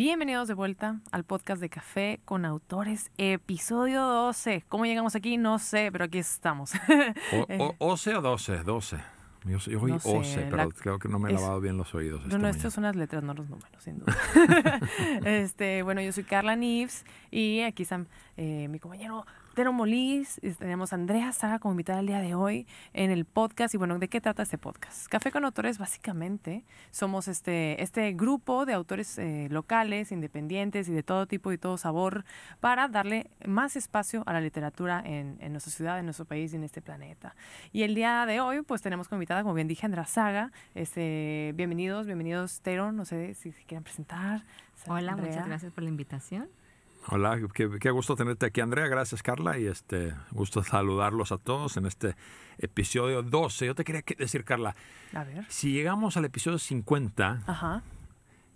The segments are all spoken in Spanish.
Bienvenidos de vuelta al podcast de Café con Autores, episodio 12. ¿Cómo llegamos aquí? No sé, pero aquí estamos. O, o, 11 o 12, 12. Yo, yo oí No sé, 11, pero la- creo que no me he es- lavado bien los oídos. No, no, estas son las letras, no los números, sin duda. este, bueno, yo soy Carla Nives y aquí están eh, mi compañero Tero Molís. Tenemos a Andrea Saga como invitada el día de hoy en el podcast. Y bueno, ¿de qué trata este podcast? Café con Autores, básicamente, somos este, este grupo de autores eh, locales, independientes y de todo tipo y todo sabor para darle más espacio a la literatura en, en nuestra ciudad, en nuestro país y en este planeta. Y el día de hoy, pues tenemos como invitada, como bien dije, Andrea Saga. Este, bienvenidos, bienvenidos, Tero. No sé si se quieren presentar. Hola, Andrea. muchas gracias por la invitación. Hola, qué, qué gusto tenerte aquí, Andrea. Gracias, Carla. Y este gusto saludarlos a todos en este episodio 12. Yo te quería que- decir, Carla, A ver. si llegamos al episodio 50, Ajá.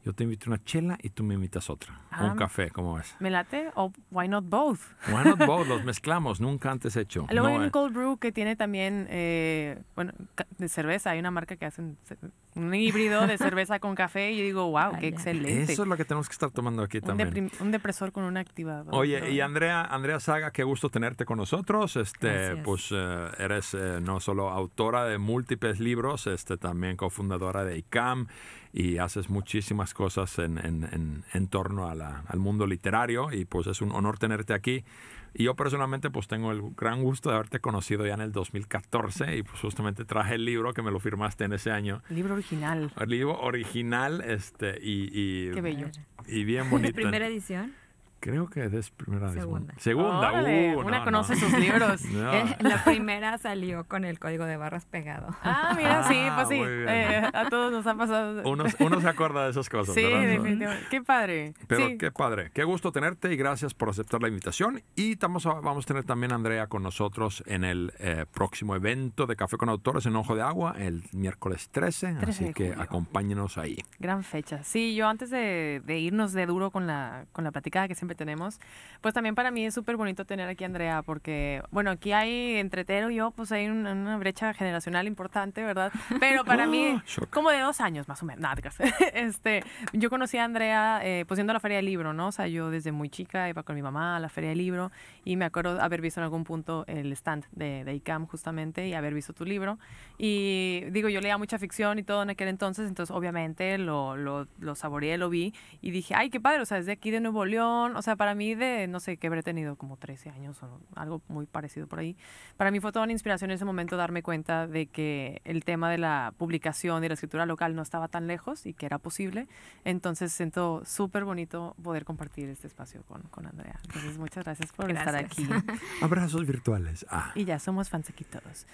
Yo te invito una chela y tú me invitas otra. O Ah. un café, ¿cómo ves? ¿Me late? ¿O why not both? Why not both? Los mezclamos, nunca antes hecho. Luego hay No, un eh, cold brew que tiene también, eh, bueno, de cerveza. Hay una marca que hacen ce- un híbrido de cerveza con café y yo digo, wow, qué excelente. Eso es lo que tenemos que estar tomando aquí un, también. deprim- un depresor con un activador. Oye, y Andrea, Andrea Saga, qué gusto tenerte con nosotros. Este, Gracias. pues eh, eres eh, no solo autora de múltiples libros, este, también cofundadora de ICAM y haces muchísimas cosas en, en- en- en torno a la- al mundo literario y pues es un honor tenerte aquí. Y yo personalmente pues tengo el gran gusto de haberte conocido ya en el 2014 y pues justamente traje el libro que me lo firmaste en ese año. Libro original. El libro original este, y, y, Qué bello. y bien bonito. Primera edición. Creo que es primera vez. Segunda. Segunda. Órale, uh, una no, conoce no. sus libros. No. Eh, la primera salió con el código de barras pegado. Ah, mira, sí, Ah, pues sí. muy bien. eh, a todos nos ha pasado. Uno, uno se acuerda de esas cosas, sí, ¿verdad? definitivamente. Qué padre. Pero sí. qué padre, qué gusto tenerte y gracias por aceptar la invitación. Y estamos, a- vamos a tener también a Andrea con nosotros en el eh, próximo evento de Café con Autores en Ojo de Agua, el miércoles 13. 13 así que julio. acompáñenos ahí. Gran fecha. Sí, yo antes de, de irnos de duro con la, con la platicada que siempre tenemos, pues también para mí es súper bonito tener aquí a Andrea, porque, bueno, aquí hay entre Tero y yo, pues hay un- una brecha generacional importante, ¿verdad? Pero para mí, shock. como de dos años más o menos. Nada, este, yo conocí a Andrea eh, pues yendo a la Feria del Libro, ¿no? O sea, yo desde muy chica iba con mi mamá a la Feria del Libro y me acuerdo haber visto en algún punto el stand de, de ICAM justamente y haber visto tu libro. Y digo, yo leía mucha ficción y todo en aquel entonces, entonces obviamente lo, lo, lo saboreé, lo vi y dije, ay, qué padre, o sea, es de aquí de Nuevo León, o sea, para mí de, no sé, que habré tenido como 13 años o algo muy parecido por ahí. Para mí fue toda una inspiración en ese momento darme cuenta de que el tema de la publicación y la escritura local no estaba tan lejos y que era posible. Entonces siento súper bonito poder compartir este espacio con, con Andrea. Entonces muchas gracias por estar aquí. Gracias. Abrazos virtuales. Ah. Y ya somos fans aquí todos.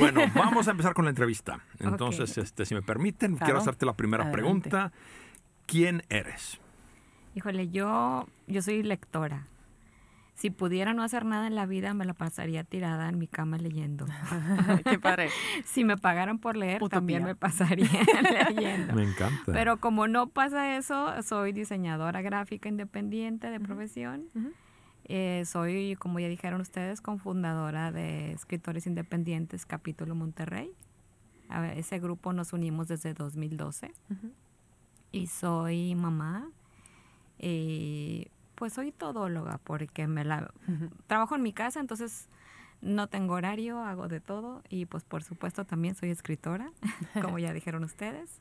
Bueno, vamos a empezar con la entrevista. Entonces, Ok. este, si me permiten, Claro. quiero hacerte la primera Adelante. pregunta. ¿Quién eres? Híjole, yo, yo soy lectora. Si pudiera no hacer nada en la vida, me la pasaría tirada en mi cama leyendo. qué padre. Si me pagaran por leer, también me pasaría leyendo. Me encanta. Pero como no pasa eso, soy diseñadora gráfica independiente de profesión. Eh, soy, como ya dijeron ustedes, cofundadora de Escritores Independientes Capítulo Monterrey. A ese grupo nos unimos desde 2012 Ujú. y soy mamá. Eh, pues soy todóloga porque me la trabajo en mi casa, entonces no tengo horario, hago de todo y pues por supuesto también soy escritora, como ya dijeron ustedes.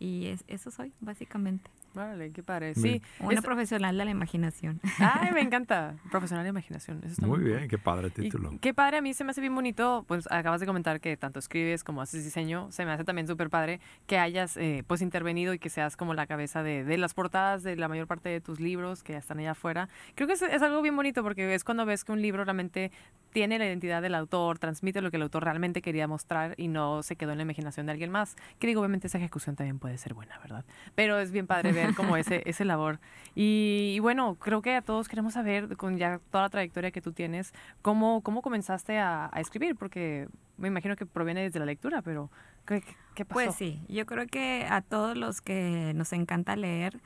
Y es- eso soy, básicamente. Órale, qué padre. Sí. Una es- profesional de la imaginación. Ay, me encanta. Profesional de imaginación. Eso está Muy cool. bien, qué padre Y título. qué padre, a mí se me hace bien bonito, pues acabas de comentar que tanto escribes como haces diseño, se me hace también súper padre que hayas eh, pues intervenido y que seas como la cabeza de, de las portadas de la mayor parte de tus libros que ya están allá afuera. Creo que es, es algo bien bonito porque es cuando ves que un libro realmente tiene la identidad del autor, transmite lo que el autor realmente quería mostrar y no se quedó en la imaginación de alguien más. Que digo, obviamente esa ejecución también puede ser buena, ¿verdad? Pero es bien padre ver como ese, ese labor. Y, y bueno, creo que a todos queremos saber, con ya toda la trayectoria que tú tienes, cómo, cómo comenzaste a, a escribir, porque me imagino que proviene desde la lectura, pero ¿qué, qué- qué pasó? Pues sí, yo creo que a todos los que nos encanta leer,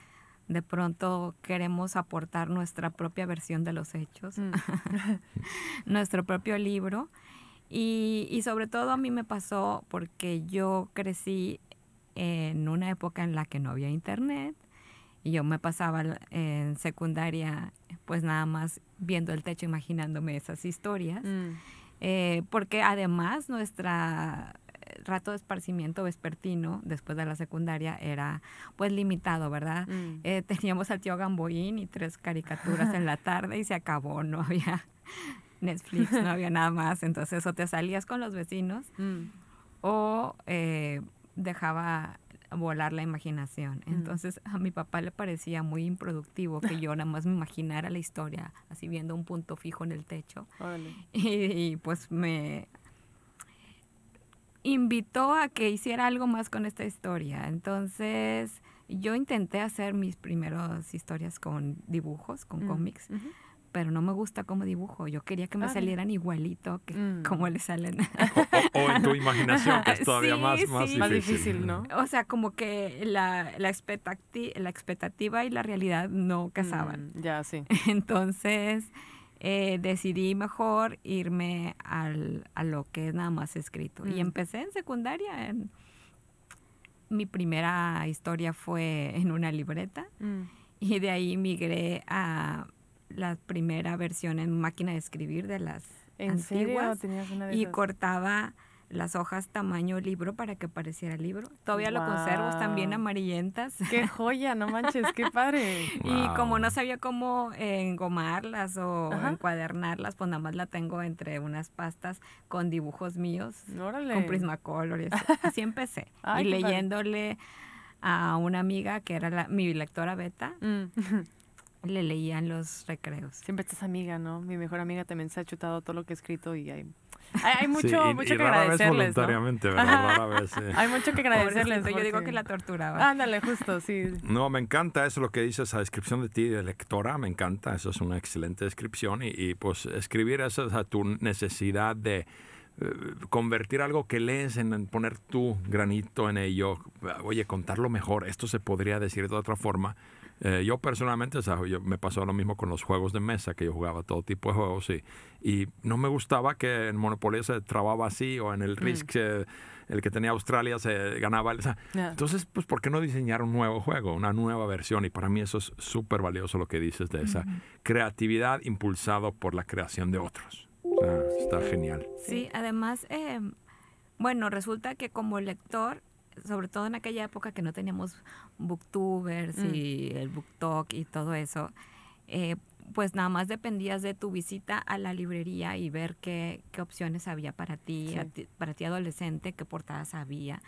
de pronto queremos aportar nuestra propia versión de los hechos, Mm. nuestro propio libro. Y, y sobre todo a mí me pasó porque yo crecí en una época en la que no había internet Y yo me pasaba en secundaria pues nada más viendo el techo, imaginándome esas historias. Mm. Eh, porque además nuestra eh, rato de esparcimiento vespertino después de la secundaria era pues limitado, ¿verdad? Mm. Eh, teníamos al tío Gamboín y tres caricaturas en la tarde y se acabó, no había Netflix, no había nada más. Entonces o te salías con los vecinos Mm. o eh, dejaba volar la imaginación. Mm. Entonces a mi papá le parecía muy improductivo que yo nada más me imaginara la historia así viendo un punto fijo en el techo. Y, y, pues me invitó a que hiciera algo más con esta historia. Entonces yo intenté hacer mis primeras historias con dibujos, con Mm. cómics. Pero no me gusta como dibujo. Yo quería que me Ah, salieran igualito que Mm. como le salen. O, o en tu imaginación, que es todavía Sí, más, más sí. difícil. Más difícil, ¿no? o sea, como que la, la, expectati- la expectativa y la realidad no casaban. Mm, ya, sí. Entonces eh, decidí mejor irme al, a lo que es nada más escrito. Y Mm. empecé en secundaria. en- mi primera historia fue en una libreta Mm. y de ahí migré a la primera versión en máquina de escribir de las ¿En serio antiguas tenías una de y esas? cortaba las hojas tamaño libro para que pareciera libro. Todavía lo conservo, están bien amarillentas. ¡Qué joya! No manches, qué padre. Y Wow. como no sabía cómo eh, engomarlas o Ajá. encuadernarlas, pues nada más la tengo entre unas pastas con dibujos míos, Órale. con Prismacolor. y así. Así empecé. Ay, y padre. leyéndole a una amiga que era la- mi lectora beta, Mm. le leían los recreos. Siempre estás amiga, ¿no? Mi mejor amiga también se ha chutado todo lo que he escrito y hay, hay, hay mucho, Sí, y- mucho y que rara vez agradecerles, ¿no? voluntariamente, ¿verdad? Ajá. Rara vez, sí. Hay mucho que agradecerles. Yo digo que la torturaba. Ándale, justo, sí. No, me encanta eso lo que dices, esa descripción de ti de lectora, me encanta, eso es una excelente descripción y, y, pues escribir eso, o sea, tu necesidad de eh, convertir algo que lees en, en poner tu granito en ello, oye, contarlo mejor, esto se podría decir de otra forma. Eh, yo personalmente, o sea, yo, me pasó lo mismo con los juegos de mesa, que yo jugaba todo tipo de juegos y, y no me gustaba que en Monopoly se trababa así o en el Risk eh, el que tenía Australia se ganaba. O sea, entonces, pues, ¿por qué no diseñar un nuevo juego, una nueva versión? Y para mí eso es súper valioso lo que dices de esa creatividad impulsado por la creación de otros. O sea, está genial. Sí, además, eh, bueno, resulta que como lector, sobre todo en aquella época que no teníamos booktubers Mm. y el booktalk y todo eso, eh, pues nada más dependías de tu visita a la librería y ver qué, qué opciones había para ti, Sí. a ti- para ti adolescente, qué portadas había.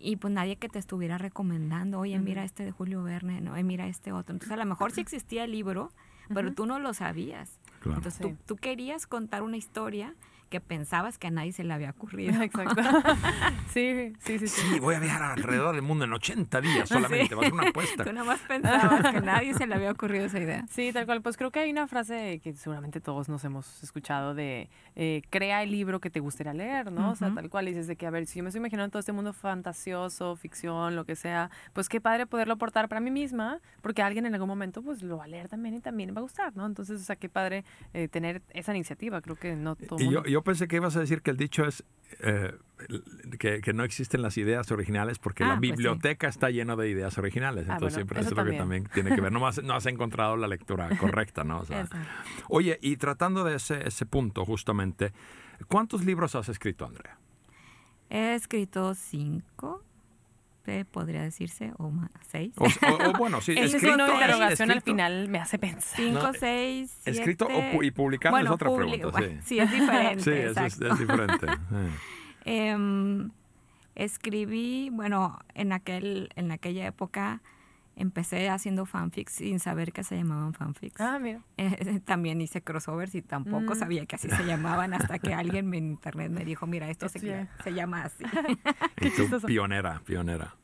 Y pues nadie que te estuviera recomendando, oye, mira este de Julio Verne, no, "Oye, mira este otro. Entonces a lo mejor sí existía el libro, pero tú no lo sabías. Claro. Entonces Sí. tú, tú querías contar una historia que pensabas que a nadie se le había ocurrido. Exacto. sí, sí, sí, sí. Sí, voy a viajar alrededor del mundo en 80 días solamente. Va a ser una apuesta. Tú nada más pensabas que a nadie se le había ocurrido esa idea. Sí, tal cual. Pues creo que hay una frase que seguramente todos nos hemos escuchado de eh, crea el libro que te gustaría leer, ¿no? O sea, tal cual. Y dices de que, a ver, si yo me estoy imaginando todo este mundo fantasioso, ficción, lo que sea, pues qué padre poderlo aportar para mí misma, porque alguien en algún momento pues lo va a leer también y también va a gustar, ¿no? Entonces, o sea, qué padre eh, tener esa iniciativa. Creo que no todo Y yo, mundo- yo pensé que ibas a decir que el dicho es eh, que, que no existen las ideas originales porque Ah, la pues sí. biblioteca está llena de ideas originales. Ah, Entonces bueno, siempre eso es lo que también. tiene que ver. No has, no has encontrado la lectura correcta, ¿no? O sea, Exacto. oye, y tratando de ese, ese punto justamente, ¿cuántos libros has escrito, Andrea? He escrito cinco, podría decirse, o más, seis. O, o- o bueno, sí, Ese escrito, es- interrogación al final me hace pensar. Cinco, No, seis, siete... Escrito o y publicado es otra pregunta, bueno, sí. sí, es diferente, Sí, es, es. Eh. Em, escribí, bueno, en, aquel, en aquella época empecé haciendo fanfics sin saber que se llamaban fanfics. Ah, mira. Eh, también hice crossovers y tampoco Mm. sabía que así se llamaban hasta que alguien en internet me dijo, mira, esto se, se llama así. Y tú, pionera, pionera.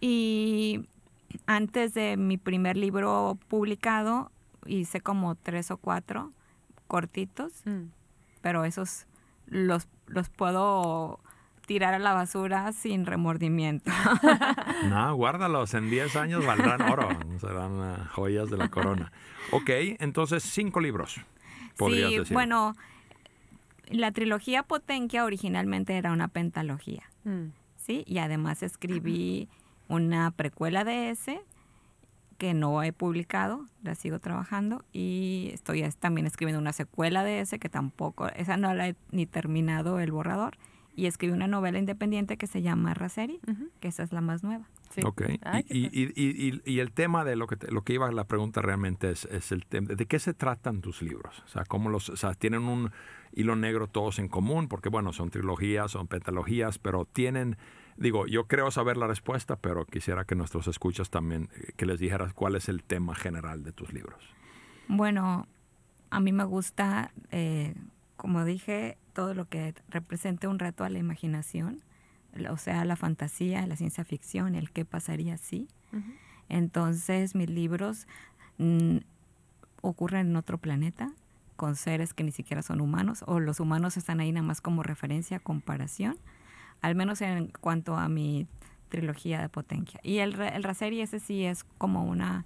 Y antes de mi primer libro publicado, hice como tres o cuatro cortitos, Mm. pero esos los, los puedo tirar a la basura sin remordimiento. No, guárdalos, en 10 años valdrán oro, serán eh, joyas de la corona. Ok, entonces cinco libros, podrías sí, decir. bueno, la trilogía Potenquia originalmente era una pentalogía, Mm. ¿sí? Y además escribí una precuela de ese que no he publicado, la sigo trabajando y estoy es- también escribiendo una secuela de ese que tampoco, esa no la he ni terminado el borrador y escribí una novela independiente que se llama Raseri, que esa es la más nueva. sí. Ok. Ay, qué y, padre. y- y- y- y el tema de lo que, te- lo que iba la pregunta realmente es, es el tema, ¿de qué se tratan tus libros? O sea, ¿cómo los, o sea, tienen un hilo negro todos en común? Porque bueno, son trilogías, son pentalogías, pero tienen, digo, yo creo saber la respuesta, pero quisiera que nuestros escuchas también, eh, que les dijeras cuál es el tema general de tus libros. Bueno, a mí me gusta, eh, como dije, todo lo que represente un reto a la imaginación, o sea, la fantasía, la ciencia ficción, el qué pasaría si. Entonces, mis libros mm, ocurren en otro planeta, con seres que ni siquiera son humanos, o los humanos están ahí nada más como referencia, comparación, al menos en cuanto a mi trilogía de Potencia. Y el, el Raseri ese sí es como una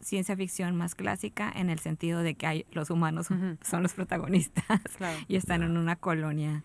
ciencia ficción más clásica en el sentido de que hay, los humanos son los protagonistas Claro. y están en una colonia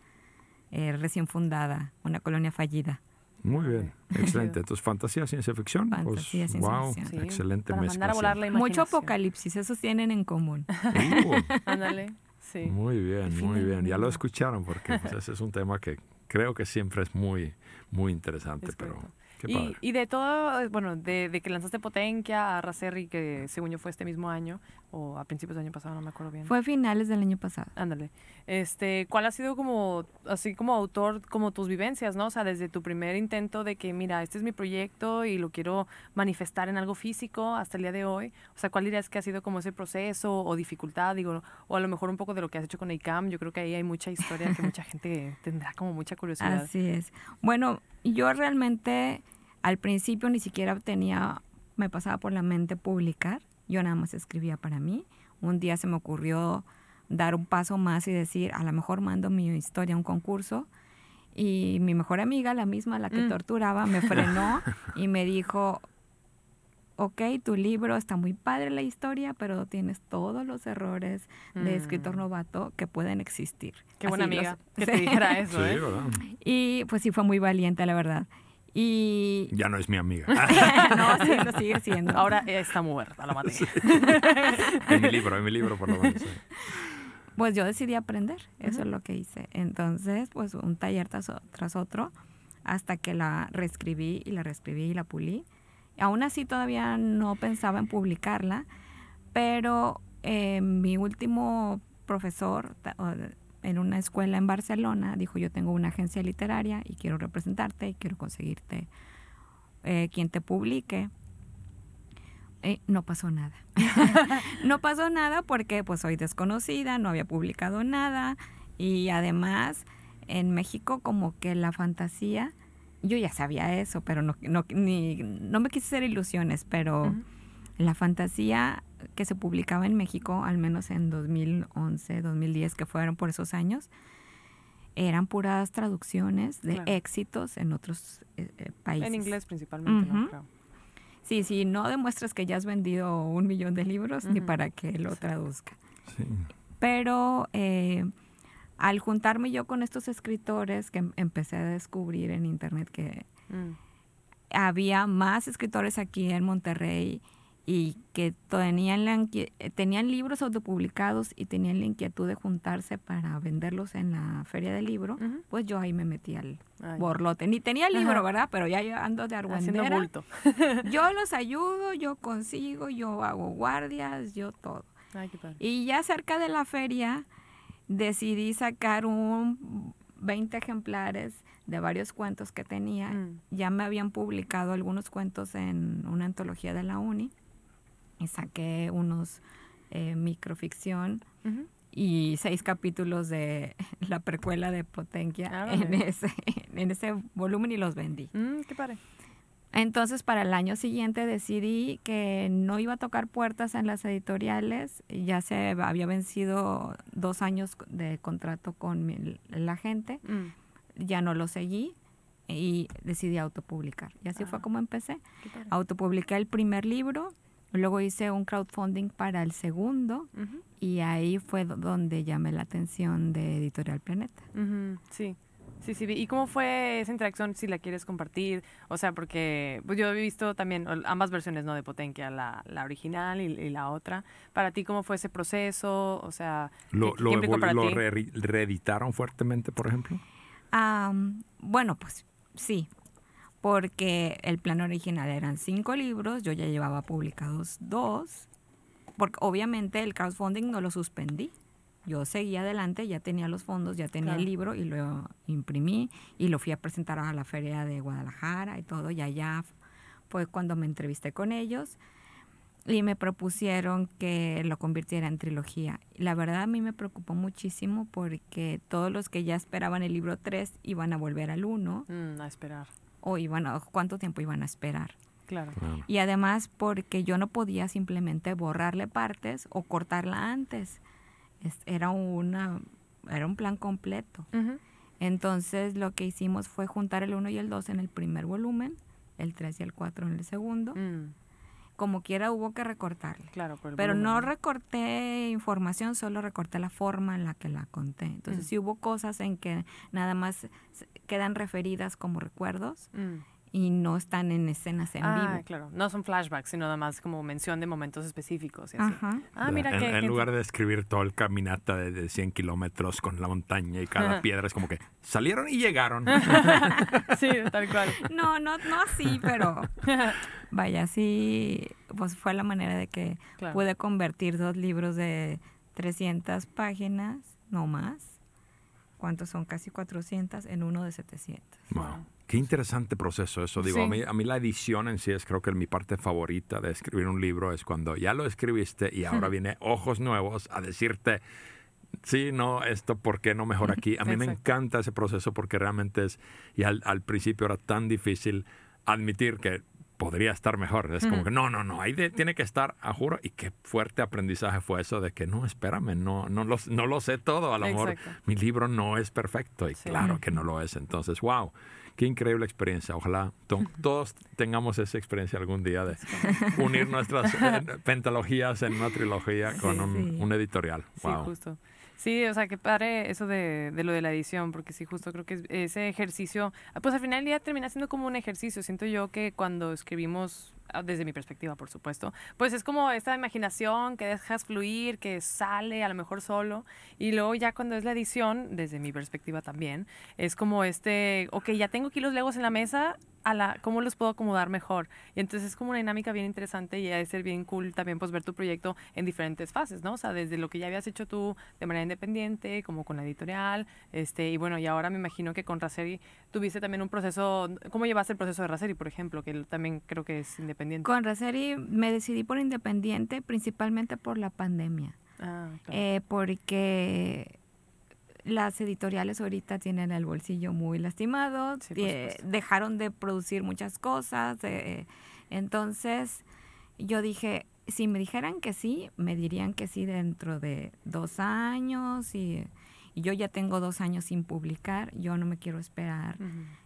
eh, recién fundada, una colonia fallida. Muy bien, excelente. Entonces, fantasía, ciencia ficción. Fantasía, pues, ciencia wow, ficción. Sí, excelente para mezcla. mandar a volar la Mucho apocalipsis, esos tienen en común. Ándale, sí. Muy bien, muy bien. Ya lo escucharon porque pues, ese es un tema que creo que siempre es muy, muy interesante, Es pero correcto. Y, de todo, bueno, de, de que lanzaste Potencia a Racerri, que según yo fue este mismo año, o a principios del año pasado, no me acuerdo bien. Fue a finales del año pasado. Ándale. Este, ¿cuál ha sido como, así como autor, como tus vivencias, ¿no? O sea, desde tu primer intento de que, mira, este es mi proyecto y lo quiero manifestar en algo físico hasta el día de hoy. O sea, ¿cuál dirías que ha sido como ese proceso o dificultad, digo, o a lo mejor un poco de lo que has hecho con ICAM? Yo creo que ahí hay mucha historia que mucha gente tendrá como mucha curiosidad. Así es. Bueno, yo realmente al principio ni siquiera tenía, me pasaba por la mente publicar. Yo nada más escribía para mí. Un día se me ocurrió dar un paso más y decir, a lo mejor mando mi historia a un concurso. Y mi mejor amiga, la misma, la que Mm. torturaba, me frenó y me dijo, ok, tu libro está muy padre la historia, pero tienes todos los errores de escritor Mm. novato que pueden existir. Qué buena Así los- amiga que te Sí. dijera Sí, eso, ¿eh? Y pues sí, fue muy valiente, la verdad. Y Ya no es mi amiga. no, sí, lo sigue siendo. Ahora está muerta, la maté. en mi libro, en mi libro por lo menos. sí. Pues yo decidí aprender, eso es lo que hice. Entonces, pues un taller tras, otro, hasta que la reescribí y la reescribí y la pulí. Aún así todavía no pensaba en publicarla, pero eh, mi último profesor en una escuela en Barcelona dijo, yo tengo una agencia literaria y quiero representarte y quiero conseguirte eh, quien te publique. Eh, no pasó nada. no pasó nada porque pues soy desconocida, no había publicado nada y además en México como que la fantasía, yo ya sabía eso, pero no, no, ni, no me quise hacer ilusiones, pero la fantasía que se publicaba en México, al menos en 2011, 2010, que fueron por esos años, eran puras traducciones de Claro. éxitos en otros eh, eh, países. En inglés principalmente, ¿no? Ujú. Creo. Sí, sí, no demuestras que ya has vendido un millón de libros ni Ujú. para que lo Sí. traduzca. Sí. Pero eh, al juntarme yo con estos escritores que em- empecé a descubrir en internet que Mm. había más escritores aquí en Monterrey y que tenían, la eh, tenían libros autopublicados y tenían la inquietud de juntarse para venderlos en la feria del libro, pues yo ahí me metí al Ay, borlote. Ni tenía el libro, Ajá. ¿verdad? Pero ya yo ando de Haciendo argüendera. bulto. Yo los ayudo, yo consigo, yo hago guardias, yo todo. Ay, qué padre. Y ya cerca de la feria decidí sacar un 20 ejemplares de varios cuentos que tenía. Mm. Ya me habían publicado algunos cuentos en una antología de la uni y saqué unos eh, microficción Ujú. y seis capítulos de la precuela de Potencia Árale. en ese, en ese volumen y los vendí. Mm, qué padre. Entonces, para el año siguiente decidí que no iba a tocar puertas en las editoriales. Ya se había vencido dos años de contrato con mi- la gente. Mm, Ya no lo seguí y decidí autopublicar. Y así fue Ah. como empecé. Autopubliqué el primer libro, luego hice un crowdfunding para el segundo y ahí fue do- donde llamé la atención de Editorial Planeta. Sí. Sí, sí, ¿y cómo fue esa interacción si la quieres compartir? O sea, porque pues, yo he visto también ambas versiones, ¿no? De Potencia, la, la original y, la otra. Para ti, ¿cómo fue ese proceso? O sea, ¿lo, lo, reeditaron fuertemente, por ejemplo? bueno, pues sí, porque el plan original eran cinco libros, yo ya llevaba publicados dos, porque obviamente el crowdfunding no lo suspendí yo seguí adelante, ya tenía los fondos, ya tenía el libro y lo imprimí y lo fui a presentar a la feria de Guadalajara y todo. Y allá fue cuando me entrevisté con ellos y me propusieron que lo convirtiera en trilogía. La verdad a mí me preocupó muchísimo porque todos los que ya esperaban el libro 3 iban a volver al 1. Mm, a esperar. O iban a, ¿cuánto tiempo iban a esperar? Claro. Y además porque yo no podía simplemente borrarle partes o cortarla antes era, una, era un plan completo. Entonces lo que hicimos fue juntar el 1 y el 2 en el primer volumen, el 3 y el 4 en el segundo. Mm. Como quiera hubo que recortarle. Claro, Pero no recorté información, solo recorté la forma en la que la conté. Entonces mm. sí hubo cosas en que nada más quedan referidas como recuerdos. Mm y no están en escenas en ah, vivo. claro. No son flashbacks, sino nada más como mención de momentos específicos. Y así. Ah, mira en, en lugar de escribir todo el caminata de, 100 kilómetros con la montaña y cada piedra, es como que salieron y llegaron. sí, tal cual. No, no, no así, pero vaya, sí, pues fue la manera de que pude convertir dos libros de 300 páginas, no más. ¿Cuántos son? Casi 400 en uno de 700. Wow. Qué interesante proceso eso. Digo, a, mí, a mí la edición en sí es creo que mi parte favorita de escribir un libro es cuando ya lo escribiste y ahora viene ojos nuevos a decirte, sí, no, esto, ¿por qué no mejor aquí? A mí me encanta ese proceso porque realmente es, y al, al, principio era tan difícil admitir que podría estar mejor. Es como que no, no, no, ahí tiene que estar, a juro. Y qué fuerte aprendizaje fue eso de que no, espérame, no, no, lo, no lo sé todo. A lo mejor mi libro no es perfecto y claro que no lo es. Entonces, wow. Qué increíble experiencia. Ojalá todos tengamos esa experiencia algún día de unir nuestras eh, pentalogías en una trilogía con un, editorial. Wow. Sí, justo. Sí, o sea, que padre eso de, de, lo de la edición, porque sí, justo creo que ese ejercicio, pues al final del día termina siendo como un ejercicio. Siento yo que cuando escribimos Ah, desde mi perspectiva, por supuesto, pues es como esta imaginación que dejas fluir, que sale a lo mejor solo, y luego ya cuando es la edición, desde mi perspectiva también, es como este, ok, ya tengo aquí los legos en la mesa, a la, cómo los puedo acomodar mejor. Y entonces es como una dinámica bien interesante y ha de ser bien cool también pues ver tu proyecto en diferentes fases, ¿no? O sea, desde lo que ya habías hecho tú de manera independiente, como con la editorial, este, y bueno, y ahora me imagino que con Raceri tuviste también un proceso, ¿cómo llevaste el proceso de Raceri, por ejemplo, que también creo que es independiente? Con Raceri me decidí por independiente principalmente por la pandemia. Ah, eh, porque las editoriales ahorita tienen el bolsillo muy lastimado, dejaron de producir muchas cosas, entonces yo dije, si me dijeran que sí, me dirían que sí dentro de dos años y, yo ya tengo dos años sin publicar, yo no me quiero esperar,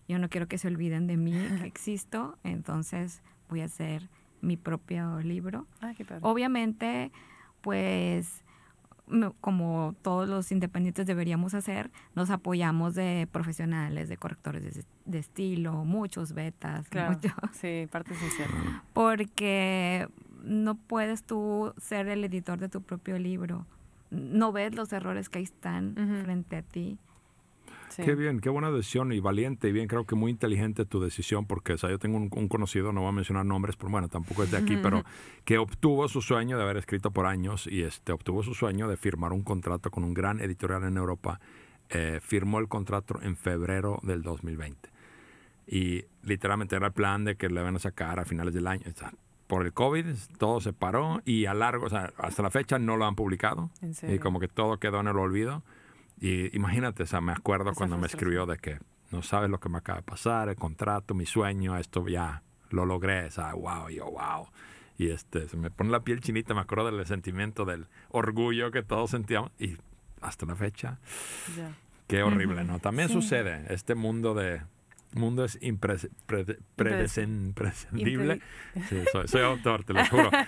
yo no quiero que se olviden de mí que existo, entonces voy a hacer mi propio libro. Ah, Obviamente, pues como todos los independientes deberíamos hacer, nos apoyamos de profesionales, de correctores de, estilo, muchos betas. Claro, sí, parte esencial. Porque no puedes tú ser el editor de tu propio libro. No ves los errores que ahí están frente a ti. Qué bien, qué buena decisión y valiente y bien, creo que muy inteligente tu decisión porque o sea, yo tengo un, conocido, no voy a mencionar nombres, pero bueno, tampoco es de aquí, pero que obtuvo su sueño de haber escrito por años y este, obtuvo su sueño de firmar un contrato con un gran editorial en Europa. Eh, firmó el contrato en febrero del 2020 y literalmente era el plan de que le van a sacar a finales del año. por el COVID todo se paró y a largo, o sea, hasta la fecha no lo han publicado. Y como que todo quedó en el olvido. Y imagínate, o sea, me acuerdo cuando me escribió de que no sabes lo que me acaba de pasar, el contrato, mi sueño, esto ya lo logré, o sea, wow, yo, wow. Y este, se me pone la piel chinita, me acuerdo del sentimiento, del orgullo que todos sentíamos. Y hasta la fecha, qué horrible, ¿no? También sucede, este mundo de, mundo es imprescindible. Sí, soy, autor, te lo juro.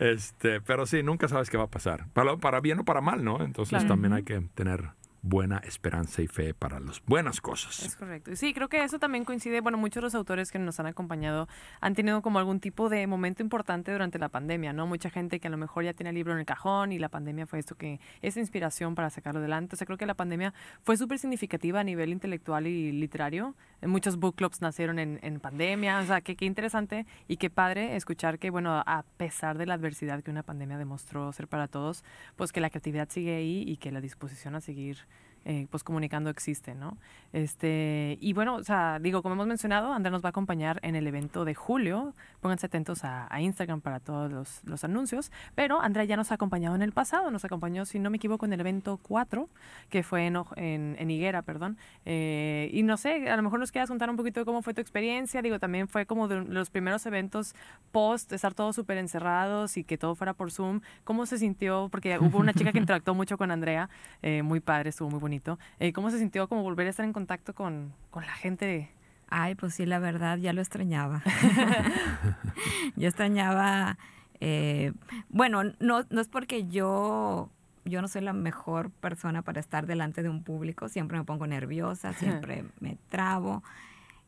Este, pero sí, nunca sabes qué va a pasar. Para, para bien o para mal, ¿no? Entonces también hay que tener buena esperanza y fe para las buenas cosas. Es correcto. Sí, creo que eso también coincide, bueno, muchos de los autores que nos han acompañado han tenido como algún tipo de momento importante durante la pandemia, ¿no? Mucha gente que a lo mejor ya tiene el libro en el cajón y la pandemia fue esto que es inspiración para sacarlo adelante. O sea, creo que la pandemia fue súper significativa a nivel intelectual y literario. Muchos book clubs nacieron en, en pandemia, o sea, que qué interesante y qué padre escuchar que, bueno, a pesar de la adversidad que una pandemia demostró ser para todos, pues que la creatividad sigue ahí y que la disposición a seguir eh, pues comunicando existe, ¿no? Este, y bueno, o sea, digo, como hemos mencionado, Andrea nos va a acompañar en el evento de julio. Pónganse atentos a, Instagram para todos los, los, anuncios. Pero Andrea ya nos ha acompañado en el pasado, nos acompañó, si no me equivoco, en el evento 4, que fue en, en, en Higuera, perdón. Eh, y no sé, a lo mejor nos quieras contar un poquito de cómo fue tu experiencia. Digo, también fue como de los primeros eventos post, estar todos súper encerrados y que todo fuera por Zoom. ¿Cómo se sintió? Porque hubo una chica que interactuó mucho con Andrea, eh, muy padre, estuvo muy bonito eh, ¿Cómo se sintió como volver a estar en contacto con, con la gente? Ay, pues sí, la verdad, ya lo extrañaba. yo extrañaba, eh, bueno, no, no es porque yo, yo no soy la mejor persona para estar delante de un público, siempre me pongo nerviosa, siempre me trabo,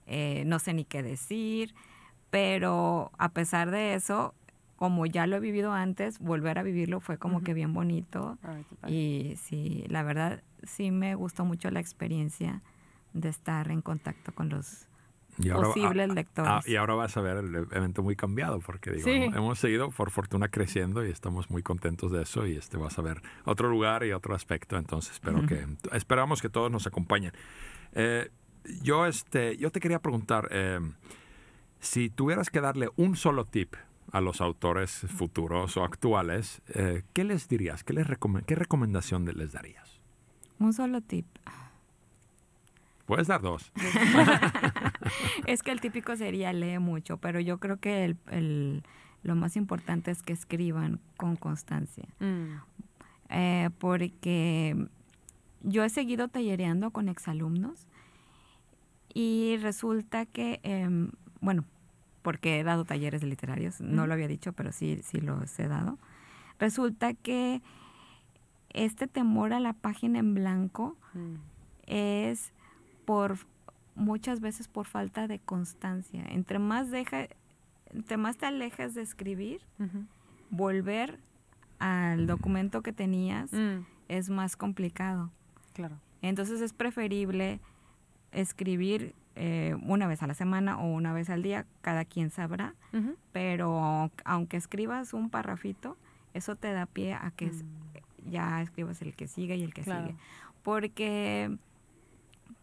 eh, no sé ni qué decir, pero a pesar de eso, como ya lo he vivido antes, volver a vivirlo fue como que bien bonito. y sí, la verdad, sí me gustó mucho la experiencia de estar en contacto con los posibles lectores. y ahora vas a ver el evento muy cambiado, porque digo, hemos seguido por fortuna creciendo y estamos muy contentos de eso y este vas a ver otro lugar y otro aspecto, entonces espero que esperamos que todos nos acompañen. Eh, yo este yo te quería preguntar eh, si tuvieras que darle un solo tip a los autores futuros o actuales, eh, ¿qué les dirías? ¿Qué, les ¿Qué recomendación les darías? Un solo tip. Puedes dar dos. es que el típico sería lee mucho, pero yo creo que el, lo más importante es que escriban con constancia. Mm. Eh, porque yo he seguido tallereando con exalumnos y resulta que, em, bueno, porque he dado talleres literarios, no lo había dicho, pero sí, sí los he dado. Resulta que este temor a la página en blanco mm. es por muchas veces por falta de constancia. Entre más deja, entre más te alejas de escribir, volver al documento que tenías mm. es más complicado. Claro. Entonces es preferible escribir eh, una vez a la semana o una vez al día, cada quien sabrá, pero aunque escribas un parrafito, eso te da pie a que mm. ya escribas el que sigue y el que sigue. Porque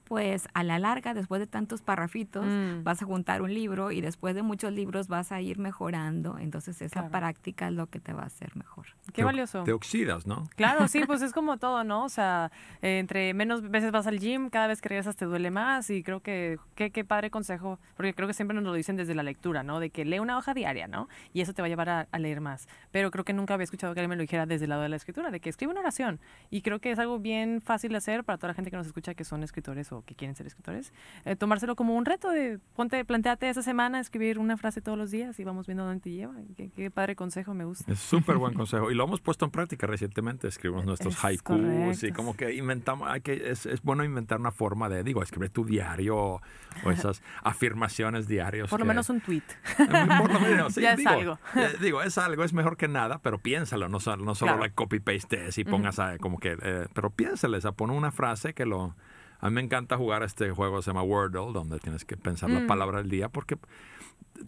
pues a la larga, después de tantos parrafitos, mm. vas a juntar un libro y después de muchos libros vas a ir mejorando. Entonces esa práctica es lo que te va a hacer mejor. Qué valioso. Te oxidas, ¿no? Claro, sí, pues es como todo, ¿no? O sea, entre menos veces vas al gym, cada vez que regresas te duele más y creo que qué, qué padre consejo, porque creo que siempre nos lo dicen desde la lectura, ¿no? De que lee una hoja diaria, ¿no? Y eso te va a llevar a, leer más. Pero creo que nunca había escuchado que alguien me lo dijera desde el lado de la escritura, de que escribe una oración. Y creo que es algo bien fácil de hacer para toda la gente que nos escucha que son escritores o que quieren ser escritores, eh, tomárselo como un reto de ponte, planteate esa semana escribir una frase todos los días y vamos viendo dónde te lleva. Qué, padre consejo, me gusta. Es súper buen consejo y lo hemos puesto en práctica recientemente. Escribimos nuestros haikus y como que inventamos, hay que, es, es, bueno inventar una forma de, digo, escribir tu diario o esas afirmaciones diarias. Por lo menos un tweet. Por lo menos, ya es algo. Eh, digo, es algo, es mejor que nada, pero piénsalo, no, no solo la copy-paste y pongas como que, eh, pero piénsale, o sea, pon una frase que lo a mí me encanta jugar este juego, se llama Wordle, donde tienes que pensar la mm. palabra del día, porque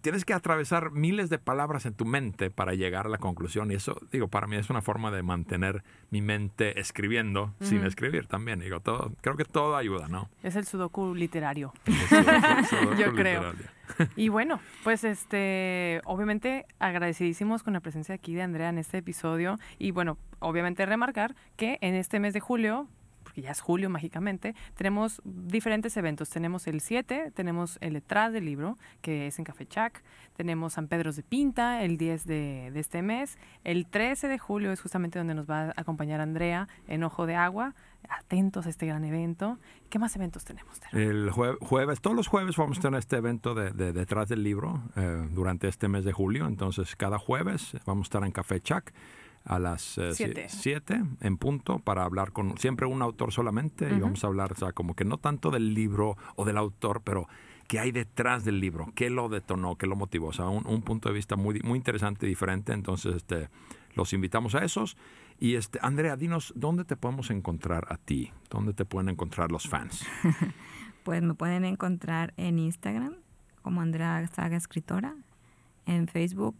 tienes que atravesar miles de palabras en tu mente para llegar a la conclusión. Y eso, digo, para mí es una forma de mantener mi mente escribiendo sin escribir también. Digo, todo, creo que todo ayuda, ¿no? Es el sudoku literario. Yo creo. y bueno, pues este, obviamente agradecidísimos con la presencia aquí de Andrea en este episodio. Y bueno, obviamente remarcar que en este mes de julio porque ya es julio mágicamente, tenemos diferentes eventos. Tenemos el 7, tenemos el detrás del libro, que es en Café Chac. Tenemos San Pedro de Pinta, el 10 de, de, este mes. El 13 de julio es justamente donde nos va a acompañar Andrea en Ojo de Agua. Atentos a este gran evento. ¿Qué más eventos tenemos? El jueves, todos los jueves vamos a tener este evento de, detrás del libro eh, durante este mes de julio. Entonces, cada jueves vamos a estar en Café Chac a las 7 Siete. en punto para hablar con siempre un autor solamente y vamos a hablar, o sea, como que no tanto del libro o del autor, pero qué hay detrás del libro, qué lo detonó, qué lo motivó, o sea, un, un punto de vista muy, muy interesante y diferente. Entonces, este, los invitamos a esos. Y este, Andrea, dinos, ¿dónde te podemos encontrar a ti? ¿Dónde te pueden encontrar los fans? Pues me pueden encontrar en Instagram como Andrea Saga Escritora. En Facebook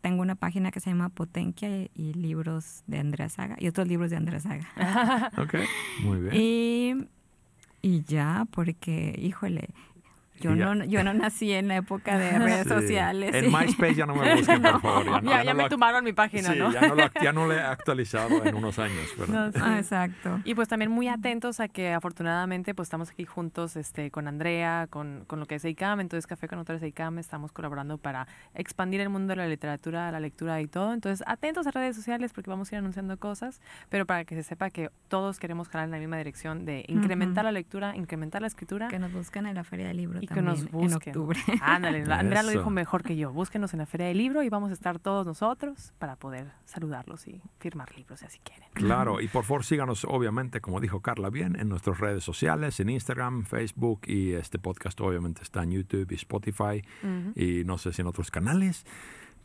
tengo una página que se llama Potencia y, y libros de Andrea Saga y otros libros de Andrea Saga. Ok, muy bien. y, y ya, porque, híjole, yo, ya. no, yo no nací en la época de redes Sí. sociales. En MySpace ya no me busquen, por favor. Ya, no- Ya, ya no me lo- tumbaron mi página, sí, ¿no? ya no, lo, ya no le he actualizado en unos años. pero- No, sí. Ah, exacto. Y pues también muy atentos a que afortunadamente pues estamos aquí juntos este, con Andrea, con, con lo que es ICAM, entonces Café con Autores de ICAM estamos colaborando para expandir el mundo de la literatura, la lectura y todo. Entonces atentos a redes sociales porque vamos a ir anunciando cosas, pero para que se sepa que todos queremos jalar en la misma dirección de incrementar la lectura, incrementar la escritura. Que nos busquen en la Feria del Libro Que nos en busquen. octubre. Ándale, Andrea lo dijo mejor que yo. Búsquenos en la Feria del Libro y vamos a estar todos nosotros para poder saludarlos y firmar libros si así quieren. Claro, y por favor síganos, obviamente, como dijo Carla bien, en nuestras redes sociales, en Instagram, Facebook y este podcast obviamente está en YouTube y Spotify Ujú. y no sé si en otros canales.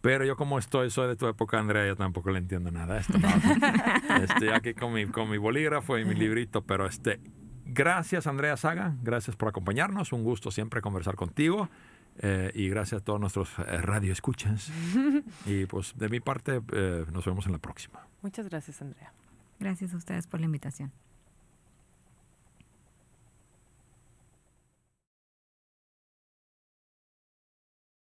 Pero yo como estoy, soy de tu época, Andrea, yo tampoco le entiendo nada a esto. ¿no? Estoy aquí con mi, con mi bolígrafo y mi librito, pero este, gracias Andrea Saga, gracias por acompañarnos, un gusto siempre conversar contigo. eh, y gracias a todos nuestros eh, radioescuchas. y pues de mi parte, eh, nos vemos en la próxima. Muchas gracias, Andrea. Gracias a ustedes por la invitación.